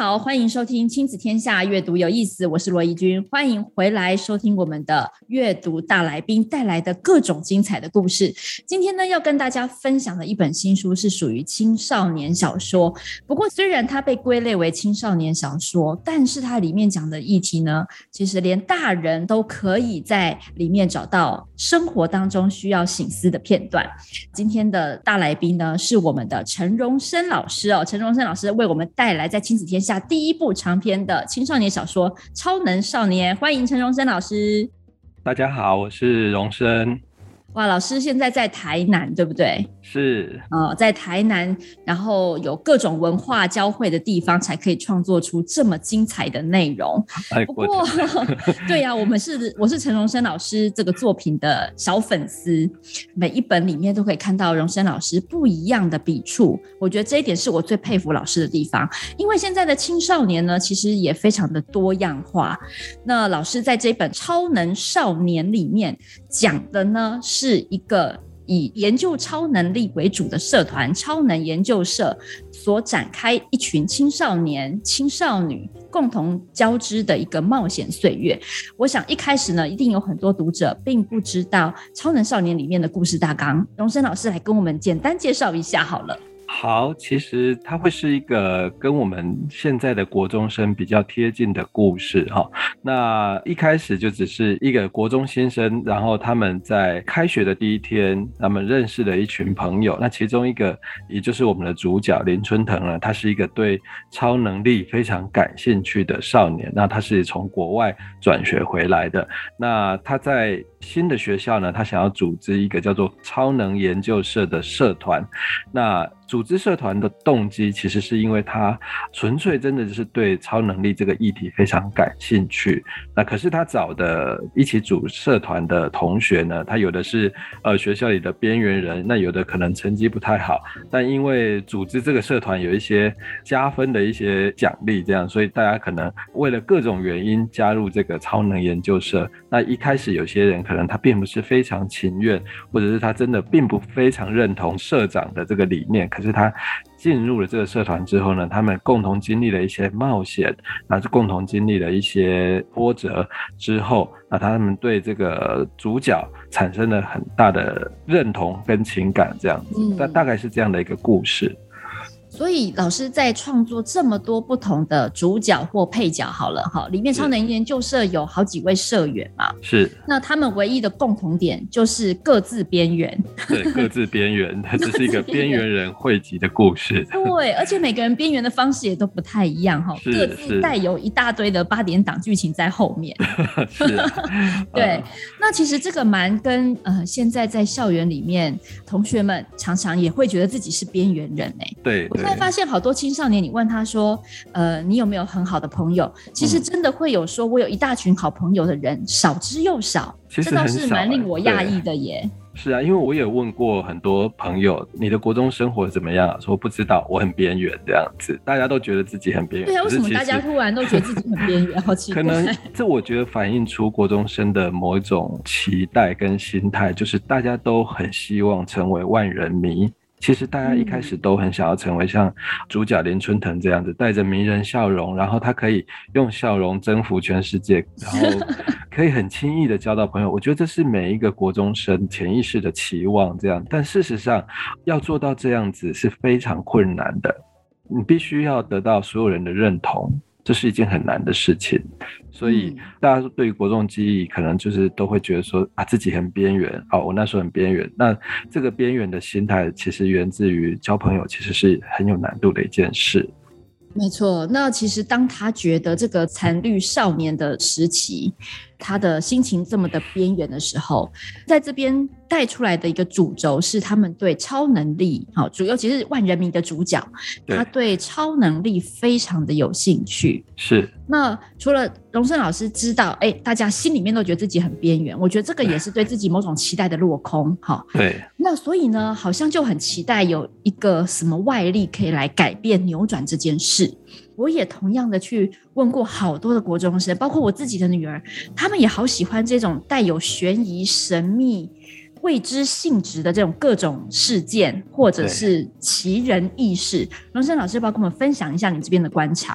好，欢迎收听《亲子天下》阅读有意思，我是罗怡君，欢迎回来收听我们的阅读大来宾带来的各种精彩的故事。今天呢，要跟大家分享的一本新书是属于青少年小说。不过，虽然它被归类为青少年小说，但是它里面讲的议题呢，其实连大人都可以在里面找到生活当中需要省思的片段。今天的大来宾呢，是我们的陈荣生老师哦，陈荣生老师为我们带来在亲子天下第一部长篇的青少年小说《超能少年》，欢迎陈荣生老师。大家好，我是荣生。哇，老师现在在台南，对不对？是，呃，在台南，然后有各种文化交汇的地方，才可以创作出这么精彩的内容。不过，对呀、啊，我们是我是陈荣生老师这个作品的小粉丝，每一本里面都可以看到荣生老师不一样的笔触。我觉得这一点是我最佩服老师的地方，因为现在的青少年呢，其实也非常的多样化。那老师在这本《超能少年》里面讲的呢，是一个以研究超能力为主的社团——超能研究社所展开一群青少年、青少女共同交织的一个冒险岁月。我想一开始呢，一定有很多读者并不知道《超能少年》里面的故事大纲。荣生老师来跟我们简单介绍一下好了。好，其实它会是一个跟我们现在的国中生比较贴近的故事哈。那一开始就只是一个国中新生，然后他们在开学的第一天，他们认识了一群朋友。那其中一个，也就是我们的主角林春腾呢，他是一个对超能力非常感兴趣的少年。那他是从国外转学回来的。那他在新的学校呢，他想要组织一个叫做超能研究社的社团。那组织社团的动机，其实是因为他纯粹真的就是对超能力这个议题非常感兴趣。那可是他找的一起组社团的同学呢，他有的是呃学校里的边缘人，那有的可能成绩不太好，但因为组织这个社团有一些加分的一些奖励，这样，所以大家可能为了各种原因加入这个超能研究社。那一开始有些人可能他并不是非常情愿，或者是他真的并不非常认同社长的这个理念。是他进入了这个社团之后呢，他们共同经历了一些冒险，那是共同经历了一些波折之后，那他们对这个主角产生了很大的认同跟情感，这样子，大大概是这样的一个故事。所以老师在创作这么多不同的主角或配角，好了哈，里面超能研究社有好几位社员嘛，是。那他们唯一的共同点就是各自边缘，对，各自边缘，它只是一个边缘人汇集的故事。对，而且每个人边缘的方式也都不太一样哈，各自带有一大堆的八点档剧情在后面。是，对。那其实这个蛮跟呃，现在在校园里面，同学们常常也会觉得自己是边缘人哎、欸，对。现在发现好多青少年，你问他说：“呃，你有没有很好的朋友？”其实真的会有说“我有一大群好朋友”的人，少之又少。其实这倒是蛮令我讶异的耶。是啊，因为我也问过很多朋友：“你的国中生活怎么样？”说不知道，我很边缘这样子。大家都觉得自己很边缘。对啊，为什么大家突然都觉得自己很边缘？好奇怪。可能 这我觉得反映出国中生的某一种期待跟心态，就是大家都很希望成为万人迷。其实大家一开始都很想要成为像主角林春腾这样子，带着迷人笑容，然后他可以用笑容征服全世界，然后 可以很轻易的交到朋友。我觉得这是每一个国中生潜意识的期望，这样。但事实上，要做到这样子是非常困难的，你必须要得到所有人的认同。这是一件很难的事情，所以大家对于国中记忆，可能就是都会觉得说啊，自己很边缘。哦，我那时候很边缘。那这个边缘的心态，其实源自于交朋友，其实是很有难度的一件事。没错。那其实当他觉得这个残绿少年的时期，他的心情这么的边缘的时候，在这边带出来的一个主轴是他们对超能力，好，主尤其是万人迷的主角，他对超能力非常的有兴趣。是。那除了荣盛老师知道，哎，大家心里面都觉得自己很边缘，我觉得这个也是对自己某种期待的落空，哈。对。那所以呢，好像就很期待有一个什么外力可以来改变、扭转这件事。我也同样的去问过好多的国中生，包括我自己的女儿，他们也好喜欢这种带有悬疑、神秘、未知性质的这种各种事件，或者是奇人异事。荣生老师，要不要跟我们分享一下你这边的观察？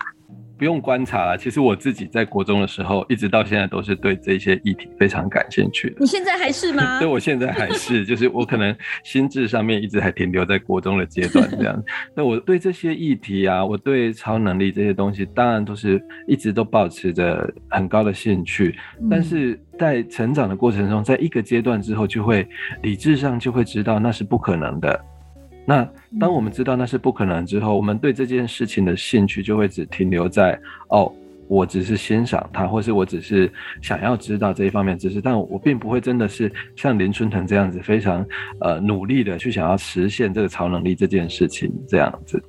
不用观察了，其实我自己在国中的时候，一直到现在都是对这些议题非常感兴趣的。你现在还是吗？对，我现在还是，就是我可能心智上面一直还停留在国中的阶段这样。那我对这些议题啊，我对超能力这些东西，当然都是一直都保持着很高的兴趣。但是在成长的过程中，在一个阶段之后，就会理智上就会知道那是不可能的。那当我们知道那是不可能之后，我们对这件事情的兴趣就会只停留在哦，我只是欣赏它，或是我只是想要知道这一方面知识，但我并不会真的是像林春腾这样子非常呃努力的去想要实现这个超能力这件事情这样子，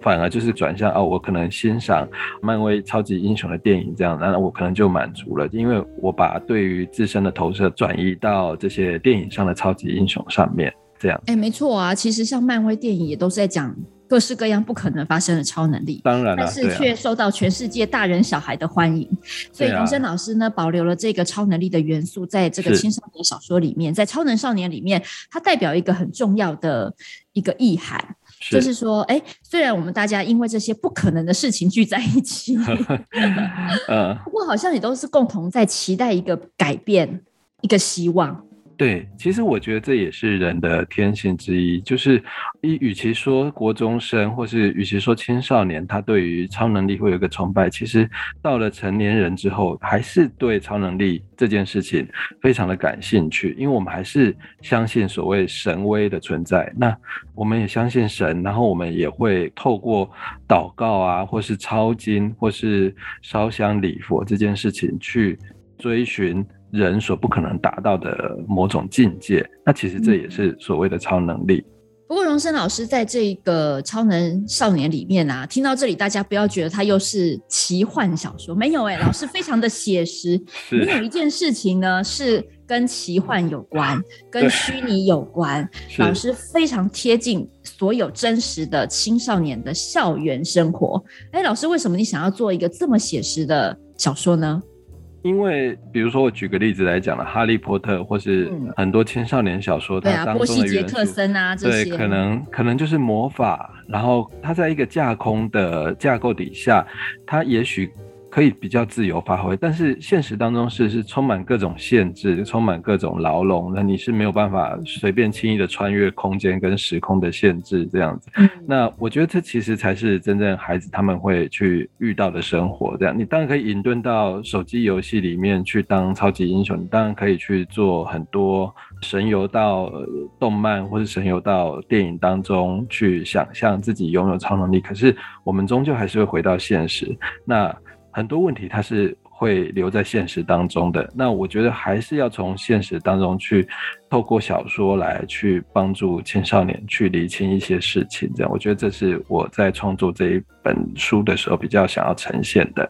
反而就是转向哦，我可能欣赏漫威超级英雄的电影这样，那我可能就满足了，因为我把对于自身的投射转移到这些电影上的超级英雄上面。这样，哎，没错啊，其实像漫威电影也都是在讲各式各样不可能发生的超能力，当然了，但是却受到全世界大人小孩的欢迎。所以荣生老师呢，保留了这个超能力的元素，在这个青少年小说里面，在超能少年里面，它代表一个很重要的一个意涵，就是说，哎，虽然我们大家因为这些不可能的事情聚在一起，嗯，不过好像也都是共同在期待一个改变，一个希望。对，其实我觉得这也是人的天性之一，就是，与与其说国中生，或是与其说青少年，他对于超能力会有一个崇拜，其实到了成年人之后，还是对超能力这件事情非常的感兴趣，因为我们还是相信所谓神威的存在。那我们也相信神，然后我们也会透过祷告啊，或是抄经，或是烧香礼佛这件事情去追寻。人所不可能达到的某种境界，那其实这也是所谓的超能力。不过，荣生老师在这个超能少年里面啊，听到这里，大家不要觉得他又是奇幻小说，没有哎、欸，老师非常的写实。你有一件事情呢，是跟奇幻有关，跟虚拟有关，老师非常贴近所有真实的青少年的校园生活。哎，老师，为什么你想要做一个这么写实的小说呢？因为，比如说，我举个例子来讲了，《哈利波特》或是很多青少年小说，它当中的元素，对啊，对，可能可能就是魔法，然后它在一个架空的架构底下，它也许。可以比较自由发挥，但是现实当中是是充满各种限制，充满各种牢笼，那你是没有办法随便轻易的穿越空间跟时空的限制这样子。嗯。那我觉得这其实才是真正孩子他们会去遇到的生活。这样，你当然可以隐遁到手机游戏里面去当超级英雄，你当然可以去做很多神游到动漫或是神游到电影当中去想象自己拥有超能力。可是我们终究还是会回到现实。那很多问题它是会留在现实当中的，那我觉得还是要从现实当中去透过小说来去帮助青少年去理清一些事情，这样我觉得这是我在创作这一本书的时候比较想要呈现的。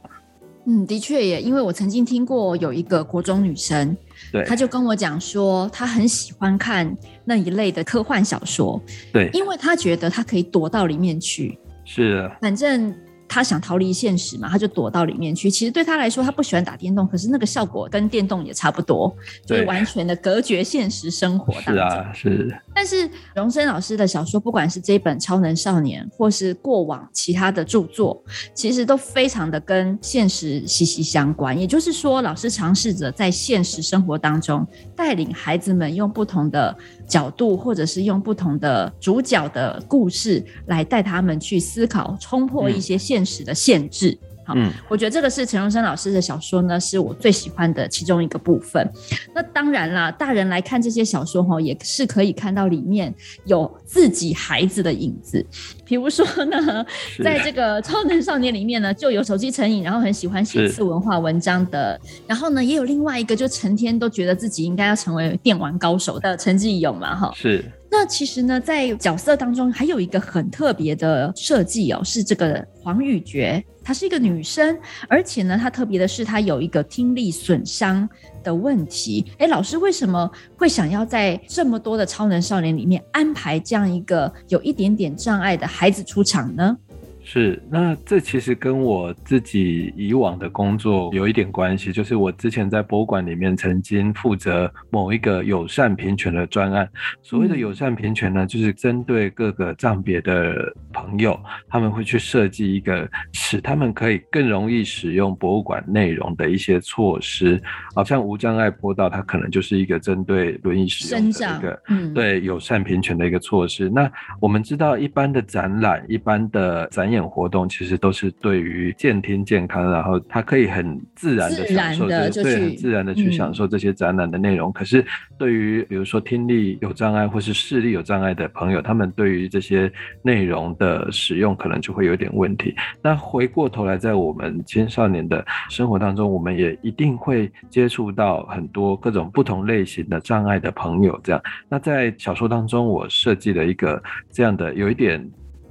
嗯，的确也，因为我曾经听过有一个国中女生，对，她就跟我讲说，她很喜欢看那一类的科幻小说，对，因为她觉得她可以躲到里面去，是的，反正。他想逃离现实嘛，他就躲到里面去。其实对他来说，他不喜欢打电动，可是那个效果跟电动也差不多，就是完全的隔绝现实生活。是啊，是。但是荣森老师的小说，不管是这本《超能少年》，或是过往其他的著作，其实都非常的跟现实息息相关。也就是说，老师尝试着在现实生活当中，带领孩子们用不同的角度，或者是用不同的主角的故事，来带他们去思考，冲破一些现实的限制。好，嗯，我觉得这个是陈荣生老师的小说呢，是我最喜欢的其中一个部分。那当然啦，大人来看这些小说哈，也是可以看到里面有自己孩子的影子。比如说呢，在这个超能少年里面呢，就有手机成瘾，然后很喜欢写次文化文章的。然后呢，也有另外一个，就成天都觉得自己应该要成为电玩高手的陈继勇嘛，哈。是。那其实呢，在角色当中还有一个很特别的设计哦，是这个黄雨珏，她是一个女生，而且呢，她特别的是她有一个听力损伤的问题。哎，老师为什么会想要在这么多的超能少年里面安排这样一个有一点点障碍的孩子出场呢？是，那这其实跟我自己以往的工作有一点关系，就是我之前在博物馆里面曾经负责某一个友善平权的专案。所谓的友善平权呢，就是针对各个障别的朋友，他们会去设计一个使他们可以更容易使用博物馆内容的一些措施。好像无障碍坡道，它可能就是一个针对轮椅使用的一个，嗯，对友善平权的一个措施。那我们知道，一般的展览，一般的展演活动其实都是对于健听健康，然后他可以很自然的享受，对，很自然的去享受这些展览的内容。可是对于比如说听力有障碍或是视力有障碍的朋友，他们对于这些内容的使用可能就会有点问题。那回过头来，在我们青少年的生活当中，我们也一定会接触到很多各种不同类型的障碍的朋友。这样，那在小说当中，我设计了一个这样的有一点。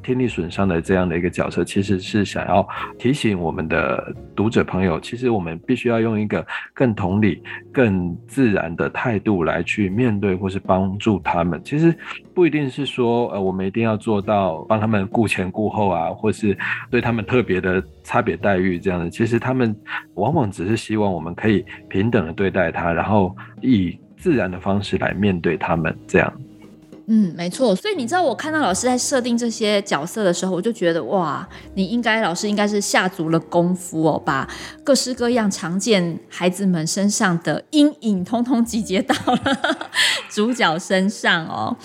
听力损伤的这样的一个角色，其实是想要提醒我们的读者朋友，其实我们必须要用一个更同理、更自然的态度来去面对或是帮助他们。其实不一定是说，呃，我们一定要做到帮他们顾前顾后啊，或是对他们特别的差别待遇这样的。其实他们往往只是希望我们可以平等的对待他，然后以自然的方式来面对他们这样。嗯，没错。所以你知道，我看到老师在设定这些角色的时候，我就觉得哇，你应该老师应该是下足了功夫哦，把各式各样常见孩子们身上的阴影，通通集结到了 主角身上哦。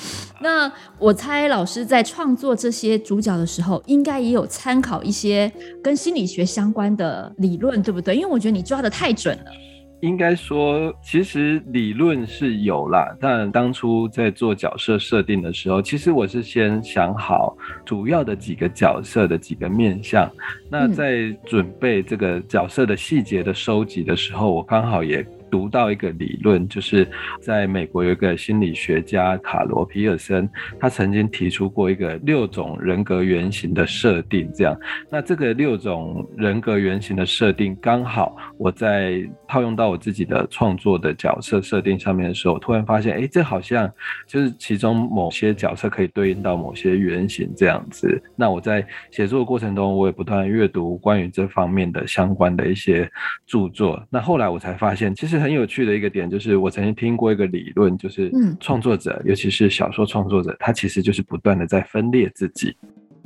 那我猜老师在创作这些主角的时候，应该也有参考一些跟心理学相关的理论，对不对？因为我觉得你抓得太准了。应该说，其实理论是有啦，但当初在做角色设定的时候，其实我是先想好主要的几个角色的几个面向。那在准备这个角色的细节的收集的时候，我刚好也。读到一个理论，就是在美国有一个心理学家卡罗皮尔森，他曾经提出过一个六种人格原型的设定。这样，那这个六种人格原型的设定，刚好我在套用到我自己的创作的角色设定上面的时候，突然发现，哎，这好像就是其中某些角色可以对应到某些原型这样子。那我在写作的过程中，我也不断阅读关于这方面的相关的一些著作。那后来我才发现，其实。很有趣的一个点就是，我曾经听过一个理论，就是创作者，尤其是小说创作者，他其实就是不断的在分裂自己，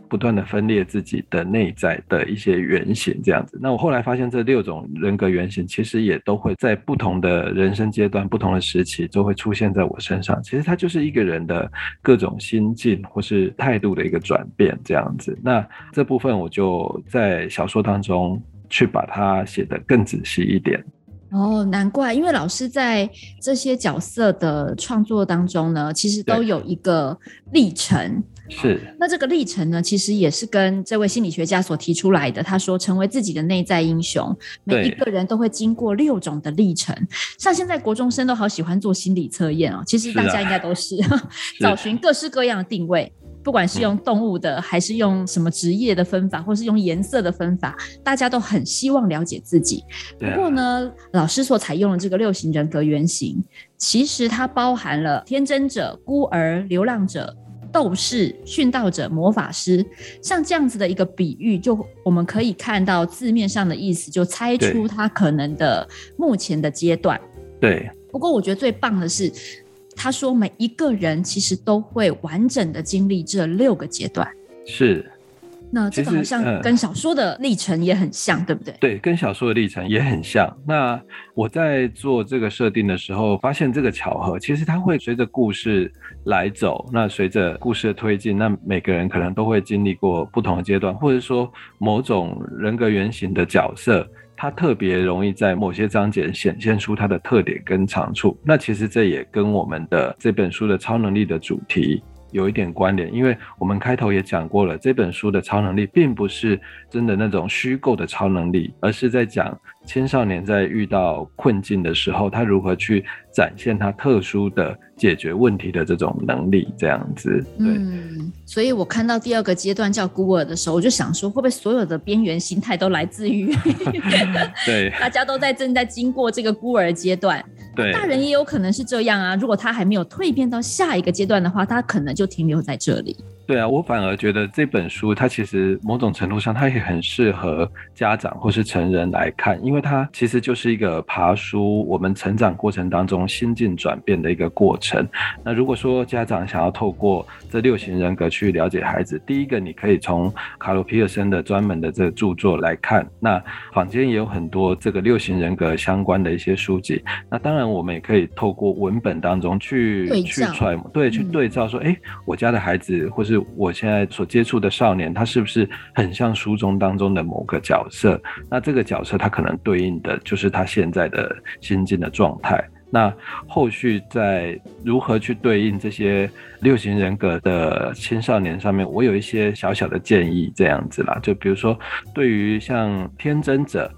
不断的分裂自己的内在的一些原型，这样子。那我后来发现，这六种人格原型其实也都会在不同的人生阶段、不同的时期都会出现在我身上。其实它就是一个人的各种心境或是态度的一个转变，这样子。那这部分我就在小说当中去把它写得更仔细一点。哦，难怪，因为老师在这些角色的创作当中呢，其实都有一个历程。是，那这个历程呢，其实也是跟这位心理学家所提出来的。他说，成为自己的内在英雄，每一个人都会经过六种的历程。像现在国中生都好喜欢做心理测验哦，其实大家应该都是，找寻各式各样的定位。不管是用动物的，还是用什么职业的分法，或是用颜色的分法，大家都很希望了解自己。不过呢，老师所采用的这个六型人格原型，其实它包含了天真者、孤儿、流浪者、斗士、殉道者、魔法师，像这样子的一个比喻，就我们可以看到字面上的意思，就猜出他可能的目前的阶段。对。不过我觉得最棒的是。他说：“每一个人其实都会完整的经历这六个阶段。”是，那这个好像跟小说的历程也很像，呃、对不对？对，跟小说的历程也很像。那我在做这个设定的时候，发现这个巧合，其实它会随着故事来走。那随着故事的推进，那每个人可能都会经历过不同的阶段，或者说某种人格原型的角色，它特别容易在某些章节显现出它的特点跟长处。那其实这也跟我们的这本书的超能力的主题。有一点关联，因为我们开头也讲过了，这本书的超能力并不是真的那种虚构的超能力，而是在讲青少年在遇到困境的时候，他如何去展现他特殊的解决问题的这种能力，这样子。对。嗯，所以我看到第二个阶段叫孤儿的时候，我就想说，会不会所有的边缘心态都来自于 对，大家都在正在经过这个孤儿阶段。对，大人也有可能是这样啊。如果他还没有蜕变到下一个阶段的话，他可能就停留在这里。对啊，我反而觉得这本书它其实某种程度上，它也很适合家长或是成人来看，因为它其实就是一个爬书我们成长过程当中心境转变的一个过程。那如果说家长想要透过这六型人格去了解孩子，第一个你可以从卡罗皮尔森的专门的这个著作来看，那坊间也有很多这个六型人格相关的一些书籍。那当然我们也可以透过文本当中去去揣摩，对，去对照说，哎、嗯，我家的孩子或。是我现在所接触的少年，他是不是很像书中当中的某个角色？那这个角色他可能对应的就是他现在的心境的状态。那后续在如何去对应这些六型人格的青少年上面，我有一些小小的建议，这样子啦。就比如说，对于像天真者。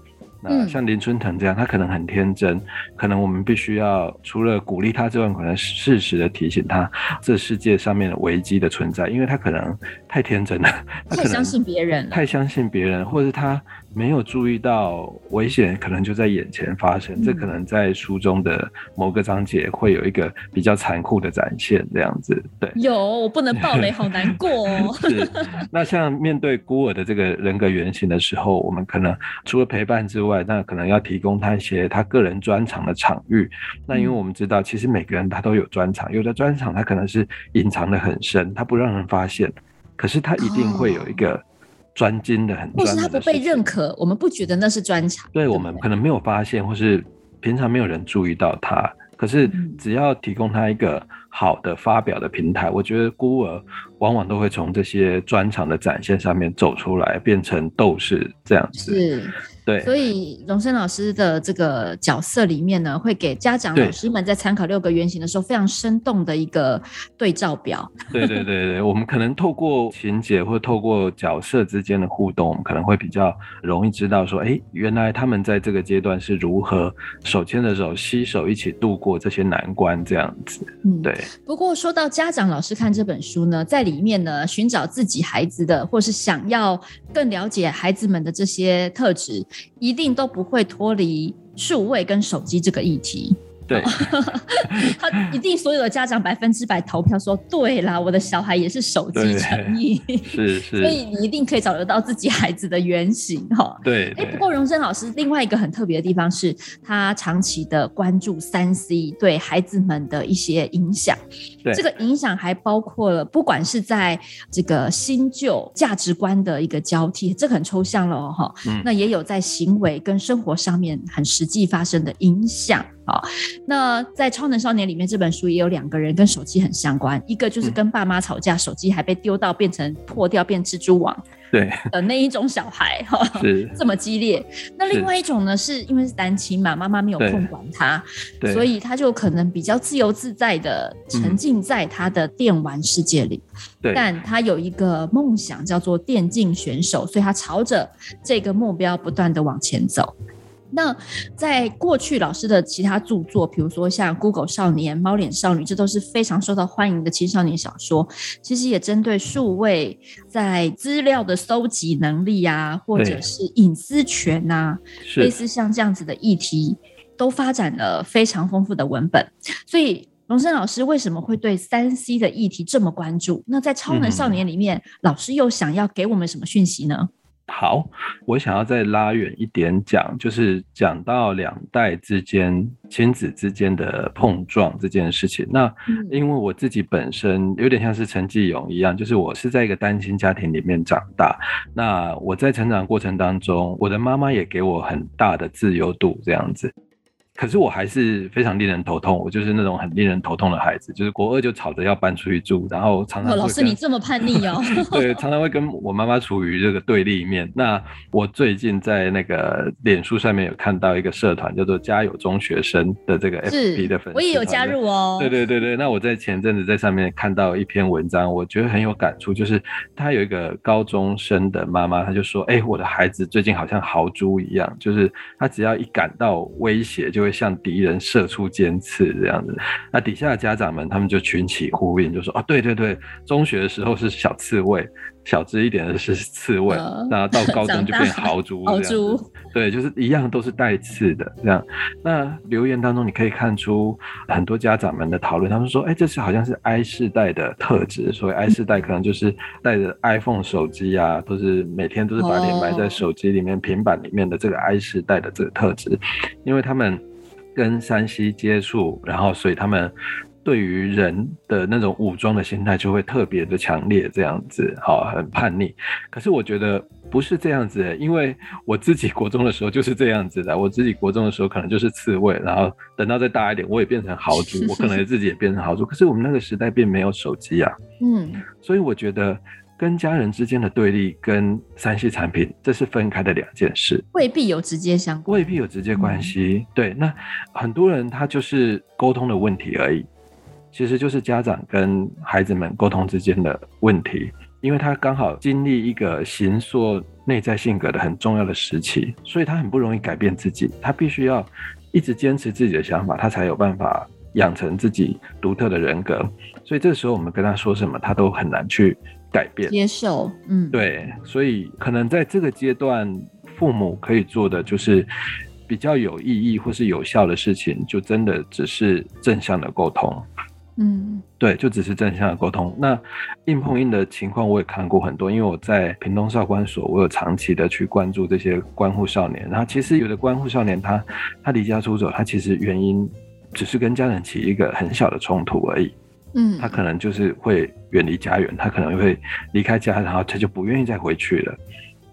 那像林春腾这样，他可能很天真，可能我们必须要除了鼓励他之外，可能适时的提醒他这世界上面的危机的存在，因为他可能太天真了，他可能太相信别人，太相信别人，或者他。没有注意到危险可能就在眼前发生，嗯，这可能在书中的某个章节会有一个比较残酷的展现，这样子。对，有我不能暴雷，好难过哦。是，那像面对孤儿的这个人格原型的时候，我们可能除了陪伴之外，那可能要提供他一些他个人专长的场域。那因为我们知道，其实每个人他都有专长，有的专长他可能是隐藏的很深，他不让人发现，可是他一定会有一个。哦专精的很专的，或是他不被认可，我们不觉得那是专长。对，我们可能没有发现，或是平常没有人注意到他。可是只要提供他一个好的发表的平台，我觉得孤儿往往都会从这些专场的展现上面走出来，变成斗士这样子。是。对，所以荣生老师的这个角色里面呢，会给家长老师们在参考六个原型的时候，非常生动的一个对照表。对对对对，我们可能透过情节或透过角色之间的互动，我们可能会比较容易知道说，哎，原来他们在这个阶段是如何手牵着手、携手一起度过这些难关这样子。嗯，对。不过说到家长老师看这本书呢，在里面呢，寻找自己孩子的，或是想要更了解孩子们的这些特质。一定都不会脱离数位跟手机这个议题。对，他一定所有的家长百分之百投票说，对啦，我的小孩也是手机成瘾，是是，所以你一定可以找得到自己孩子的原型哈。对，哎，不过荣生老师另外一个很特别的地方是，他长期的关注三 C 对孩子们的一些影响。对，这个影响还包括了，不管是在这个新旧价值观的一个交替，这个很抽象了哈。嗯，那也有在行为跟生活上面很实际发生的影响。好，那在《超能少年》里面，这本书也有两个人跟手机很相关，一个就是跟爸妈吵架，嗯、手机还被丢到变成破掉变蜘蛛网，对的那一种小孩哈，是这么激烈。那另外一种呢，是因为是单亲嘛，妈妈没有空管他，所以他就可能比较自由自在的沉浸在他的电玩世界里。对，但他有一个梦想叫做电竞选手，所以他朝着这个目标不断的往前走。那在过去老师的其他著作，比如说像《Google 少年》《猫脸少女》，这都是非常受到欢迎的青少年小说。其实也针对数位在资料的搜集能力啊，或者是隐私权啊，类似像这样子的议题，都发展了非常丰富的文本。所以荣生老师为什么会对三 C 的议题这么关注？那在《超能少年》里面，嗯、老师又想要给我们什么讯息呢？好，我想要再拉远一点讲，就是讲到两代之间、亲子之间的碰撞这件事情。那因为我自己本身有点像是陈继勇一样，就是我是在一个单亲家庭里面长大。那我在成长过程当中，我的妈妈也给我很大的自由度，这样子。可是我还是非常令人头痛，我就是那种很令人头痛的孩子，就是国二就吵着要搬出去住，然后常常、哦、老师你这么叛逆哦，对，常常会跟我妈妈处于这个对立面。那我最近在那个脸书上面有看到一个社团叫做“家有中学生”的这个 FB 的粉丝，我也有加入哦。对对对对，那我在前阵子在上面看到一篇文章，我觉得很有感触，就是他有一个高中生的妈妈，她就说：“哎、欸，我的孩子最近好像豪猪一样，就是他只要一感到威胁就。”会向敌人射出尖刺这样子，那底下的家长们他们就群起呼应，就说啊，对对对，中学的时候是小刺猬，小只一点的是刺猬，然后到高中就变豪猪，豪猪，对，就是一样都是带刺的这样。那留言当中你可以看出很多家长们的讨论，他们说，哎，这是好像是 I 世代的特质，所以 I 世代可能就是带着 iPhone 手机啊，都是每天都是把脸埋在手机里面、平板里面的这个 I 世代的这个特质，因为他们。跟山西接触，然后所以他们对于人的那种武装的心态就会特别的强烈，这样子，好，很叛逆。可是我觉得不是这样子的，因为我自己国中的时候就是这样子的。我自己国中的时候可能就是刺猬，然后等到再大一点，我也变成豪猪，我可能自己也变成豪猪。可是我们那个时代并没有手机啊，嗯，所以我觉得。跟家人之间的对立跟三 C 产品，这是分开的两件事，未必有直接相关，未必有直接关系。嗯、对，那很多人他就是沟通的问题而已，其实就是家长跟孩子们沟通之间的问题，因为他刚好经历一个形塑内在性格的很重要的时期，所以他很不容易改变自己，他必须要一直坚持自己的想法，他才有办法养成自己独特的人格。所以这时候我们跟他说什么，他都很难去。改变接受，嗯，对，所以可能在这个阶段，父母可以做的就是比较有意义或是有效的事情，就真的只是正向的沟通，嗯，对，就只是正向的沟通。那硬碰硬的情况我也看过很多，因为我在屏东少管所，我有长期的去关注这些关护少年。然后其实有的关护少年他他离家出走，他其实原因只是跟家人起一个很小的冲突而已。嗯，他可能就是会远离家园，他可能会离开家，然后他就不愿意再回去了。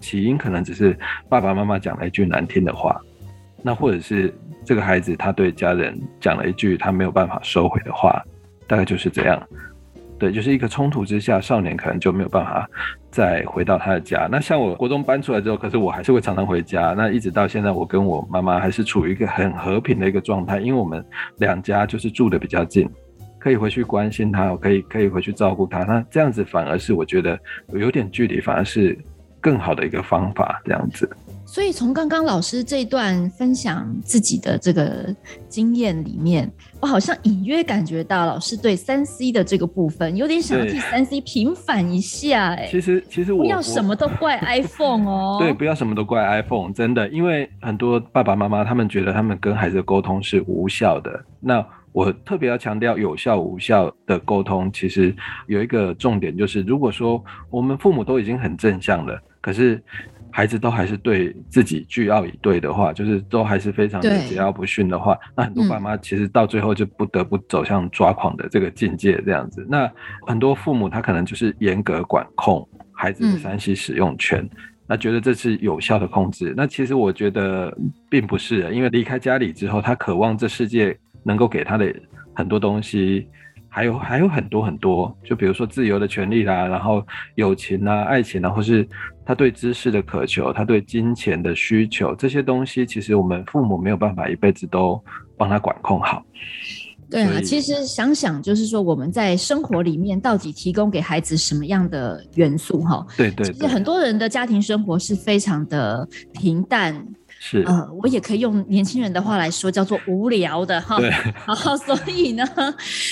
起因可能只是爸爸妈妈讲了一句难听的话，那或者是这个孩子他对家人讲了一句他没有办法收回的话，大概就是这样。对，就是一个冲突之下，少年可能就没有办法再回到他的家。那像我国中搬出来之后，可是我还是会常常回家。那一直到现在，我跟我妈妈还是处于一个很和平的一个状态，因为我们两家就是住得比较近。可以回去关心他，我可以可以回去照顾他。那这样子反而是我觉得有点距离，反而是更好的一个方法。这样子。所以从刚刚老师这一段分享自己的这个经验里面，我好像隐约感觉到老师对三 C 的这个部分有点想要替三 C 平反一下。哎，其实其实我不要什么都怪 iPhone 哦。对，不要什么都怪 iPhone，真的，因为很多爸爸妈妈他们觉得他们跟孩子的沟通是无效的。那我特别要强调有效无效的沟通，其实有一个重点，就是如果说我们父母都已经很正向了，可是孩子都还是对自己倨傲以对的话，就是都还是非常的桀骜不驯的话，那很多爸妈其实到最后就不得不走向抓狂的这个境界，这样子。那很多父母他可能就是严格管控孩子的三 C 使用权，那觉得这是有效的控制。那其实我觉得并不是，因为离开家里之后，他渴望这世界。能够给他的很多东西，还有还有很多很多，就比如说自由的权利啦，然后友情啊、爱情啊，或是他对知识的渴求，他对金钱的需求，这些东西其实我们父母没有办法一辈子都帮他管控好。对啊，其实想想就是说我们在生活里面到底提供给孩子什么样的元素哈？对对，对。其实很多人的家庭生活是非常的平淡。是，呃，我也可以用年轻人的话来说，叫做无聊的哈。对。然后，所以呢，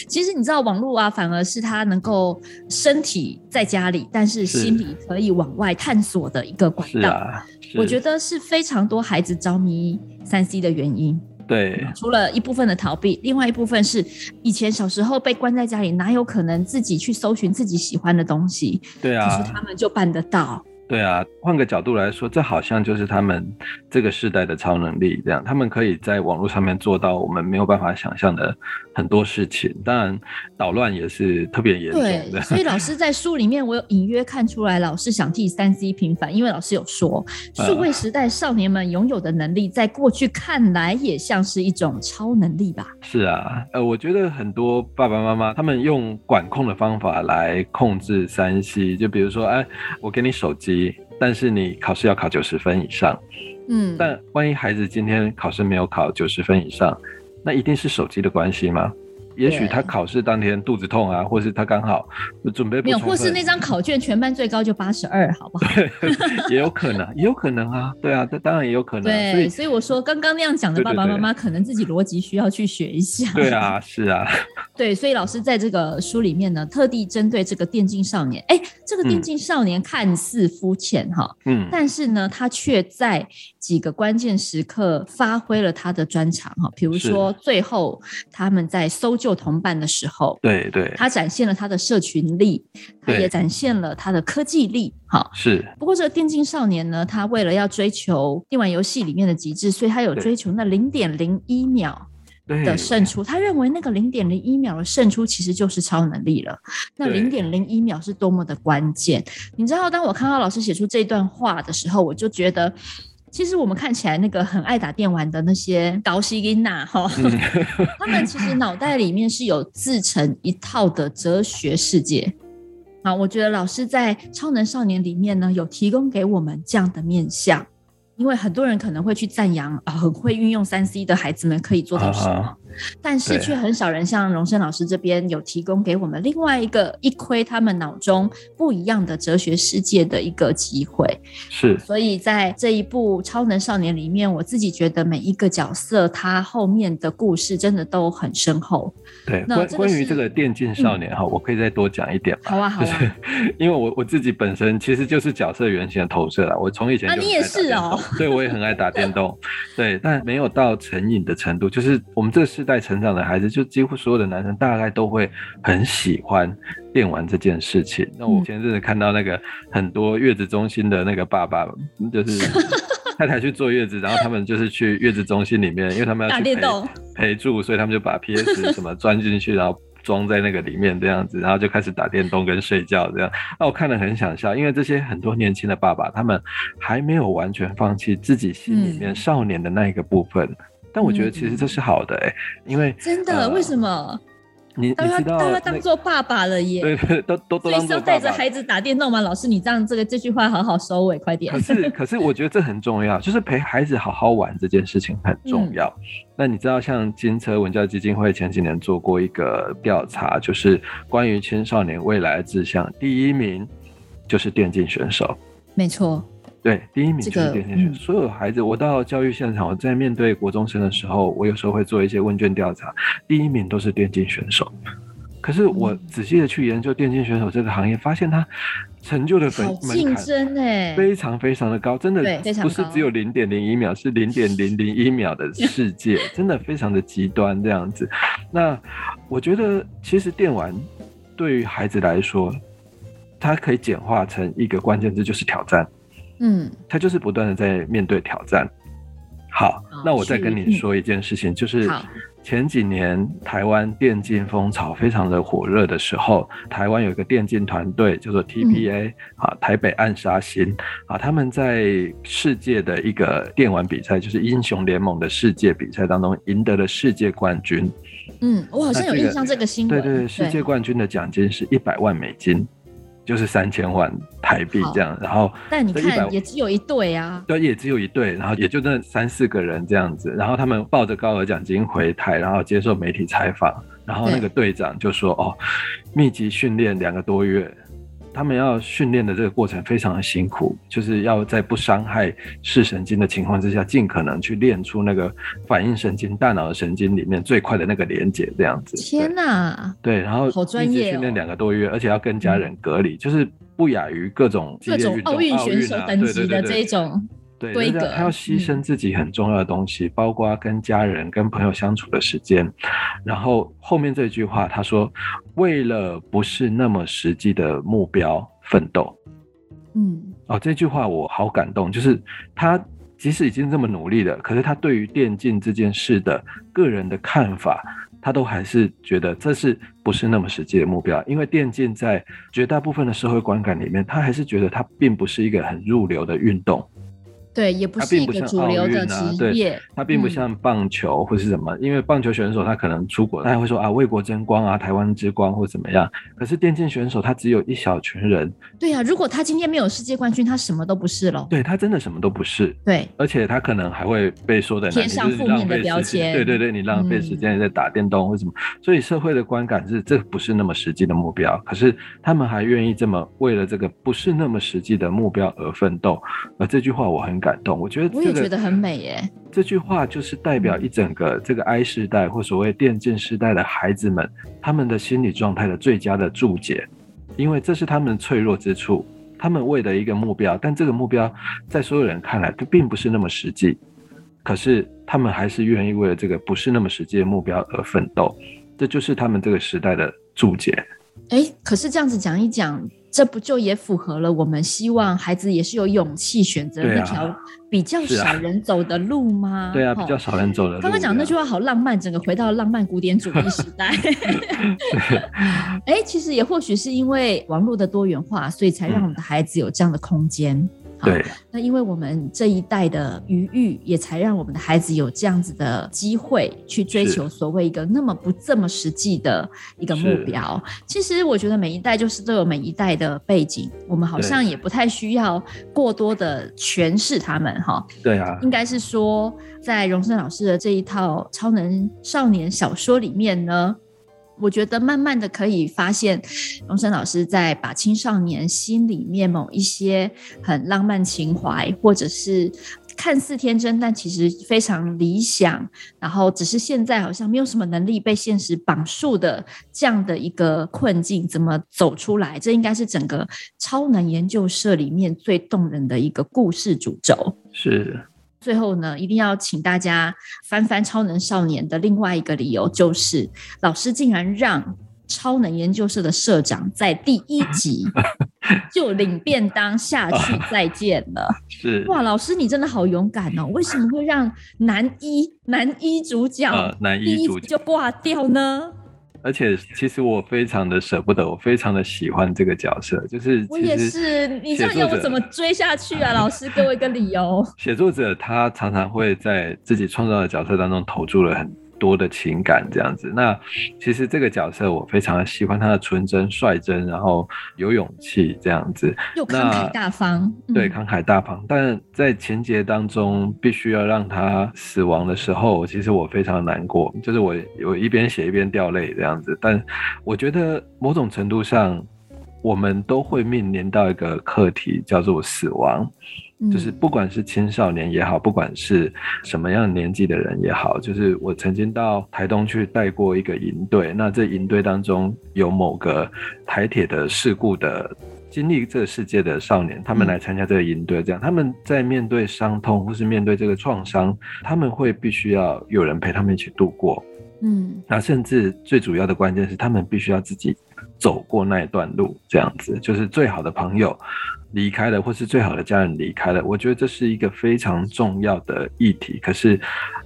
其实你知道，网络啊，反而是他能够身体在家里，但是心里可以往外探索的一个管道。啊、我觉得是非常多孩子着迷三 C 的原因。对。除了一部分的逃避，另外一部分是以前小时候被关在家里，哪有可能自己去搜寻自己喜欢的东西？对啊。可是他们就办得到。对啊，换个角度来说，这好像就是他们这个世代的超能力，这样他们可以在网络上面做到我们没有办法想象的很多事情。当然，捣乱也是特别严重的。对，所以老师在书里面，我有隐约看出来，老师想替三 C 平反，因为老师有说，数位时代少年们拥有的能力，在过去看来也像是一种超能力吧？是啊，呃，我觉得很多爸爸妈妈他们用管控的方法来控制三 C，就比如说，哎，我给你手机，但是你考试要考九十分以上，嗯，但万一孩子今天考试没有考九十分以上，那一定是手机的关系吗？也许他考试当天肚子痛啊，或是他刚好准备不没有，或是那张考卷全班最高就八十二，好不好？也有可能，也有可能啊，对啊，这当然也有可能。对，所以，所以我说刚刚那样讲的爸爸妈妈，可能自己逻辑需要去学一下。对啊，是啊。对，所以老师在这个书里面呢，特地针对这个电竞少年，哎，这个电竞少年看似肤浅哈，嗯，但是呢，他却在几个关键时刻发挥了他的专长哈，比如说最后他们在搜救。同伴的时候，对对，他展现了他的社群力，他也展现了他的科技力。哈，是。不过这个电竞少年呢，他为了要追求电玩游戏里面的极致，所以他有追求那零点零一秒的胜出。他认为那个零点零一秒的胜出其实就是超能力了。那零点零一秒是多么的关键？你知道，当我看到老师写出这段话的时候，我就觉得。其实我们看起来那个很爱打电玩的那些高希音呐，哈，他们其实脑袋里面是有自成一套的哲学世界。啊，我觉得老师在《超能少年》里面呢，有提供给我们这样的面向。因为很多人可能会去赞扬啊，很会运用三 C 的孩子们可以做到什么，但是却很少人像荣生老师这边有提供给我们另外一个一窥他们脑中不一样的哲学世界的一个机会。是，所以在这一部《超能少年》里面，我自己觉得每一个角色他后面的故事真的都很深厚。对，关关于这个电竞少年哈、嗯，我可以再多讲一点吗？好啊，好啊。就是、因为我我自己本身其实就是角色原型的投射啦，我从以前你也是哦。对，我也很爱打电动，对，但没有到成瘾的程度。就是我们这个世代成长的孩子，就几乎所有的男生大概都会很喜欢电玩这件事情。那我前阵子看到那个很多月子中心的那个爸爸，就是 太太去坐月子，然后他们就是去月子中心里面，因为他们要去陪陪住，所以他们就把 PS 什么钻进去，然后。装在那个里面这样子，然后就开始打电动跟睡觉这样。那我看了很想笑，因为这些很多年轻的爸爸，他们还没有完全放弃自己心里面少年的那一个部分。嗯、但我觉得其实这是好的哎、欸，因为真的、呃、为什么？你你知道，他当做爸爸了耶？对对，都都都当做爸爸。带着孩子打电动吗？老师，你这样这个这句话好好收尾，快点。可是可是，我觉得这很重要，就是陪孩子好好玩这件事情很重要。嗯、那你知道，像金车文教基金会前几年做过一个调查，就是关于青少年未来的志向，第一名就是电竞选手。没错。对，第一名就是电竞选手。这个嗯、所有孩子，我到教育现场，我在面对国中生的时候，我有时候会做一些问卷调查，第一名都是电竞选手。可是我仔细的去研究电竞选手这个行业，发现他成就的门槛非常非常的高，真的不是只有零点零一秒，是零点零零一秒的 世界，真的非常的极端这样子。那我觉得，其实电玩对于孩子来说，它可以简化成一个关键字，就是挑战。嗯，他就是不断的在面对挑战。好，那我再跟你说一件事情，就是前几年台湾电竞风潮非常的火热的时候，台湾有一个电竞团队叫做 TPA 啊，台北暗杀星啊，他们在世界的一个电玩比赛，就是英雄联盟的世界比赛当中赢得了世界冠军。嗯，我好像有印象这个新闻。对对对，世界冠军的奖金是一百万美金。就是三千万台币这样，然后但你看也只有一队啊，对，也只有一队，然后也就那三四个人这样子，然后他们抱着高额奖金回台，然后接受媒体采访，然后那个队长就说：“哦，密集训练两个多月。”他们要训练的这个过程非常的辛苦，就是要在不伤害视神经的情况之下，尽可能去练出那个反应神经、大脑的神经里面最快的那个连接，这样子。天哪！对，然后好专业训练两个多月，而且要跟家人隔离，就是不亚于各种各种奥运选手等级的这一种。对，他要牺牲自己很重要的东西，嗯，包括跟家人、跟朋友相处的时间。然后后面这句话，他说：“为了不是那么实际的目标奋斗。”嗯，哦，这句话我好感动，就是他即使已经这么努力了，可是他对于电竞这件事的个人的看法，他都还是觉得这是不是那么实际的目标？因为电竞在绝大部分的社会观感里面，他还是觉得它并不是一个很入流的运动。对，也不是一个主流的职业。它并不像棒球或是什么，嗯、因为棒球选手他可能出国，他还会说啊，为国争光啊，台湾之光或怎么样。可是电竞选手他只有一小群人。对呀、啊，如果他今天没有世界冠军，他什么都不是了。对，他真的什么都不是。对，而且他可能还会被说的贴上负面的标签。对对对，你浪费时间在打电动或什么，嗯、所以社会的观感是这不是那么实际的目标。可是他们还愿意这么为了这个不是那么实际的目标而奋斗。而这句话我很感动，我觉得。我也觉得很美耶。这句话就是代表一整个这个 I 世代或所谓电竞世代的孩子们，他们的心理状态的最佳的注解，因为这是他们脆弱之处。他们为了一个目标，但这个目标在所有人看来，它并不是那么实际。可是他们还是愿意为了这个不是那么实际的目标而奋斗。这就是他们这个时代的注解。哎，可是这样子讲一讲。这不就也符合了我们希望孩子也是有勇气选择那条比较少人走的路吗？对啊，比较少人走的路。刚刚讲那句话好浪漫，整个回到浪漫古典主义时代。哎，其实也或许是因为网络的多元化，所以才让我们的孩子有这样的空间。对，那因为我们这一代的余裕，也才让我们的孩子有这样子的机会去追求所谓一个那么不这么实际的一个目标。其实我觉得每一代就是都有每一代的背景，我们好像也不太需要过多的诠释他们哈。对啊，应该是说在荣生老师的这一套超能少年小说里面呢。我觉得慢慢的可以发现，荣森老师在把青少年心里面某一些很浪漫情怀，或者是看似天真但其实非常理想，然后只是现在好像没有什么能力被现实绑束的这样的一个困境，怎么走出来？这应该是整个超能研究社里面最动人的一个故事主轴。是。最后呢，一定要请大家翻翻《超能少年》的另外一个理由，就是老师竟然让超能研究社的社长在第一集 就领便当下去再见了。是哇，老师你真的好勇敢哦！为什么会让男一男一主角第一集就挂掉呢？而且其实我非常的舍不得，我非常的喜欢这个角色，就是我也是。你这样要我怎么追下去啊？老师给我一个理由。写作者他常常会在自己创造的角色当中投注了很多的情感这样子，那其实这个角色我非常喜欢他的纯真、率真，然后有勇气这样子，又慷慨大方。对，慷慨大方，但在情节当中必须要让他死亡的时候，其实我非常难过，就是我我一边写一边掉泪这样子。但我觉得某种程度上，我们都会面临到一个课题，叫做死亡。就是不管是青少年也好，不管是什么样年纪的人也好，就是我曾经到台东去带过一个营队，那这营队当中有某个台铁的事故的经历这个世界的少年，他们来参加这个营队，这样他们在面对伤痛或是面对这个创伤，他们会必须要有人陪他们一起度过，嗯，那甚至最主要的关键是他们必须要自己走过那一段路，这样子就是最好的朋友。离开了，或是最好的家人离开了，我觉得这是一个非常重要的议题。可是，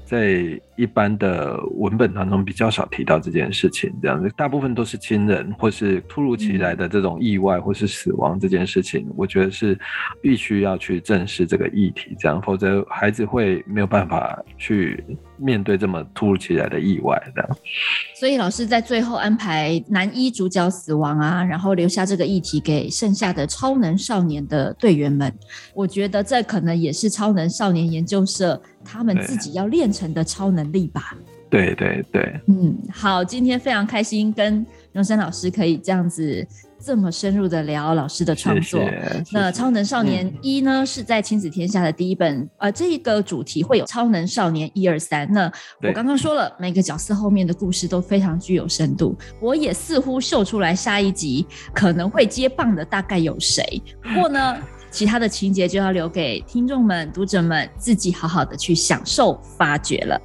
在一般的文本当中比较少提到这件事情，这样子大部分都是亲人或是突如其来的这种意外或是死亡这件事情，我觉得是必须要去正视这个议题，这样否则孩子会没有办法去面对这么突如其来的意外的。所以老师在最后安排男一主角死亡啊，然后留下这个议题给剩下的超能少年的队员们，我觉得这可能也是超能少年研究社。他们自己要练成的超能力吧。对对对，嗯，好，今天非常开心跟荣生老师可以这样子这么深入的聊老师的创作。那《超能少年一》呢，嗯、是在亲子天下的第一本，呃，这一个主题会有《超能少年一二三》。那我刚刚说了，每个角色后面的故事都非常具有深度。我也似乎秀出来下一集可能会接棒的大概有谁。不过呢。其他的情节就要留给听众们、读者们自己好好的去享受、发掘了。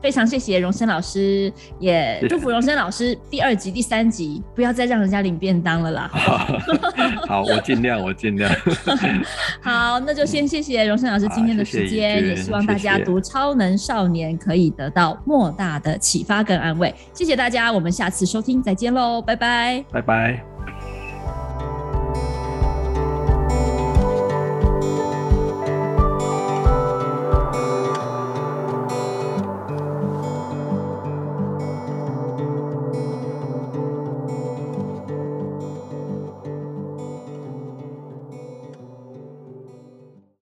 非常谢谢荣生老师，也祝福荣生老师第二集、第三集不要再让人家领便当了啦。好，好，我尽量，我尽量。好，那就先谢谢荣生老师今天的时间，也希望大家读《超能少年》可以得到莫大的启发跟安慰。谢谢大家，我们下次收听再见喽，拜拜，拜拜。